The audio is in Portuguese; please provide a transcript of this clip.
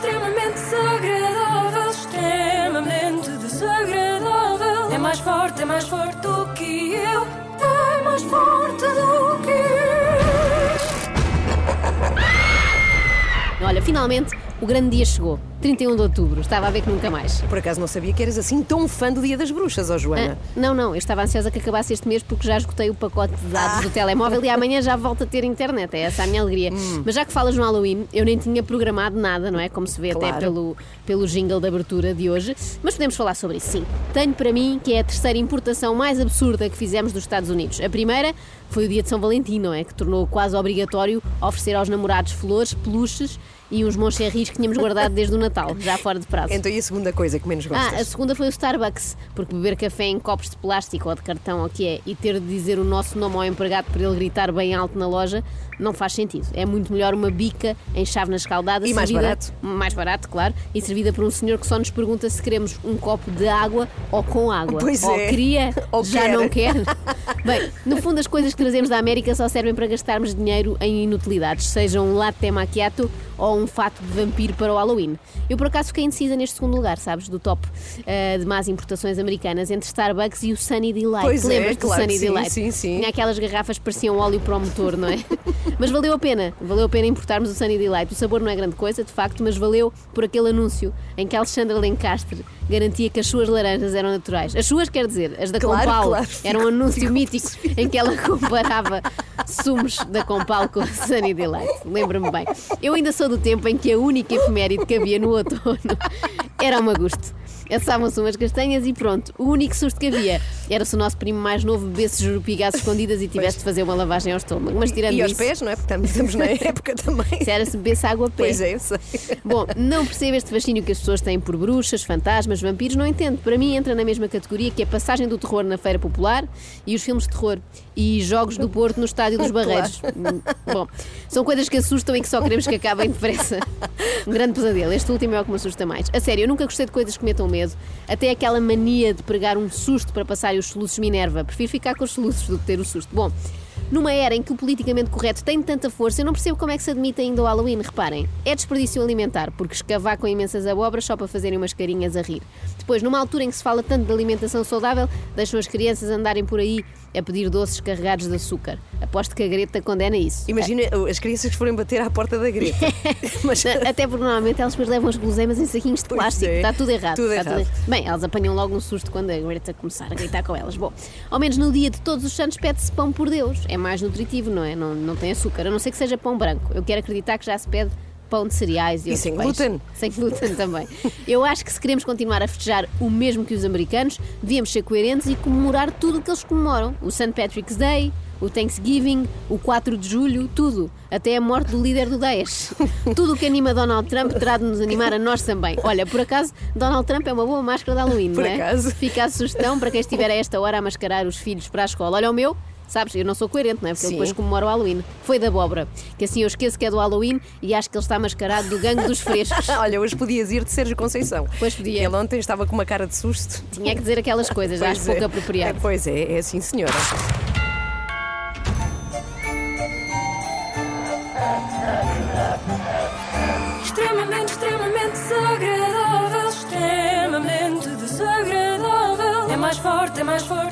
extremamente desagradável, extremamente desagradável. É mais forte, é mais forte do que eu, é mais forte do que eu. Olha, finalmente o grande dia chegou. 31 de outubro. Estava a ver que nunca mais. Por acaso não sabia que eras assim tão fã do Dia das Bruxas, ó Joana? Ah, não, não, eu estava ansiosa que acabasse este mês porque já esgotei o pacote de dados do telemóvel e amanhã já volto a ter internet. É essa a minha alegria. Mas já que falas no Halloween, eu nem tinha programado nada, não é? Como se vê até Claro. pelo, pelo jingle de abertura de hoje. Mas podemos falar sobre isso, sim. Tenho para mim que é a terceira importação mais absurda que fizemos dos Estados Unidos. A primeira foi o dia de São Valentim, não é? Que tornou quase obrigatório oferecer aos namorados flores, peluches e uns moncherris que tínhamos guardado desde o Natal, já fora de prazo. Então e a segunda coisa que menos gostas? Ah, a segunda foi o Starbucks, porque beber café em copos de plástico ou de cartão, ou o que é, e ter de dizer o nosso nome ao empregado para ele gritar bem alto na loja, não faz sentido. É muito melhor uma bica em chávena escaldada. E mais servida- barato. Mais barato, claro, e servida por um senhor que só nos pergunta se queremos um copo de água ou com água. Pois ou é. queria, Ou já quer. não quer. Bem, no fundo as coisas que trazemos da América só servem para gastarmos dinheiro em inutilidades, seja um latte macchiato ou um fato de vampiro para o Halloween. Eu por acaso fiquei indecisa neste segundo lugar, sabes, do top eh, de más importações americanas entre Starbucks e o Sunny Delight. Pois é, Lembras do claro Sunny sim, Delight? sim, sim. Tinha aquelas garrafas que pareciam óleo para o motor, não é? mas valeu a pena, valeu a pena importarmos o Sunny Delight. O sabor não é grande coisa, de facto, mas valeu por aquele anúncio em que Alexandra Lencastre garantia que as suas laranjas eram naturais. As suas, quer dizer, as da Claro, Compal. claro. Era um anúncio mítico em que ela comparava sumos da Compal com a Sunny Delight. Lembro-me bem. Eu ainda sou do tempo em que a única efeméride que havia no outono era o Magusto. Assavam-se umas castanhas e pronto. O único susto que havia era se o nosso primo mais novo bebesse jurupigas escondidas e tivesse de fazer uma lavagem ao estômago. Mas tirando E aos isso, pés, não é? Porque estamos- estamos na época também. se era se bebesse água a pé. Pois é, eu sei. Bom, não percebo este fascínio que as pessoas têm por bruxas, fantasmas, vampiros, não entendo. Para mim entra na mesma categoria que a passagem do terror na feira popular e os filmes de terror e jogos do Porto no estádio dos Barreiros. Hum, Bom, são coisas que assustam e que só queremos que acabem depressa. Um grande pesadelo. Este último é o que me assusta mais. A sério, eu nunca gostei de coisas que metam medo. Até aquela mania de pregar um susto para passar os soluços me enerva. Prefiro ficar com os soluços do que ter o susto. Bom, numa era em que o politicamente correto tem tanta força, eu não percebo como é que se admite ainda o Halloween. Reparem, é desperdício alimentar, porque escavar com imensas abobras só para fazerem umas carinhas a rir. Depois, numa altura em que se fala tanto de alimentação saudável, deixam as crianças andarem por aí a pedir doces carregados de açúcar. Aposto que a Greta condena isso. Imagina as crianças que forem bater à porta da Greta. Mas Até porque normalmente elas depois levam as guloseimas em saquinhos de plástico. é. Está tudo errado. Tudo errado. Bem, elas apanham logo um susto quando a Greta começar a gritar com elas. Bom, ao menos no dia de todos os santos pede-se pão por Deus. É mais nutritivo, não é? Não, não tem açúcar. A não ser que seja pão branco. Eu quero acreditar que já se pede pão de cereais e, E sem glúten. Sem glúten também. Eu acho que se queremos continuar a festejar o mesmo que os americanos, devíamos ser coerentes e comemorar tudo o que eles comemoram. O St. Patrick's Day, o Thanksgiving, o 4 de julho, tudo. Até a morte do líder do Daesh. Tudo o que anima Donald Trump terá de nos animar a nós também. Olha, por acaso, Donald Trump é uma boa máscara de Halloween, Por não é? acaso. Fica a sugestão para quem estiver a esta hora a mascarar os filhos para a escola. Olha o meu. Sabes, eu não sou coerente, não é? Porque eu Sim. depois comemoro o Halloween. Foi da abóbora. Que assim eu esqueço que é do Halloween e acho que ele está mascarado do gangue dos frescos. Olha, hoje podias ir de Sérgio Conceição. Pois podia. Ele ontem estava com uma cara de susto. Tinha que dizer aquelas coisas, acho Pois pouco é. apropriado. É, Pois é, é assim, senhora. Extremamente, extremamente desagradável. Extremamente desagradável. É mais forte, é mais forte